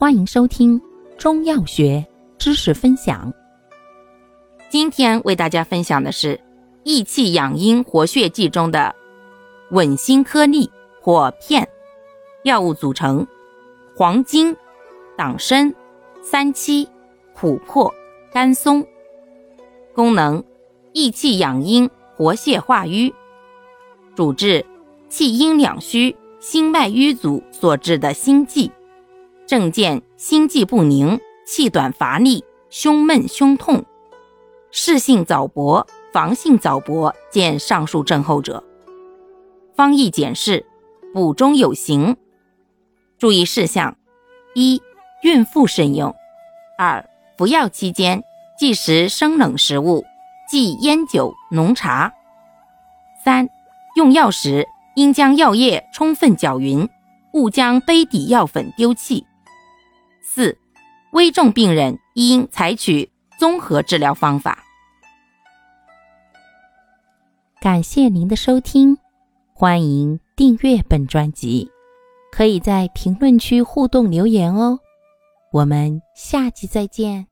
欢迎收听中药学知识分享。今天为大家分享的是益气养阴活血剂中的稳心颗粒或片。药物组成：黄精、党参、三七、琥珀、甘松。功能：益气养阴、活血化瘀。主治：气阴两虚、心脉瘀阻所致的心悸。症见心悸不宁、气短乏力、胸闷胸痛，室性早搏、房性早搏见上述症候者。方义简释：补中有形。注意事项：一、孕妇慎用；二、服药期间忌食生冷食物，忌烟酒浓茶；三、用药时应将药液充分搅匀，勿将杯底药粉丢弃。四、危重病人应采取综合治疗方法。感谢您的收听，欢迎订阅本专辑，可以在评论区互动留言哦。我们下期再见。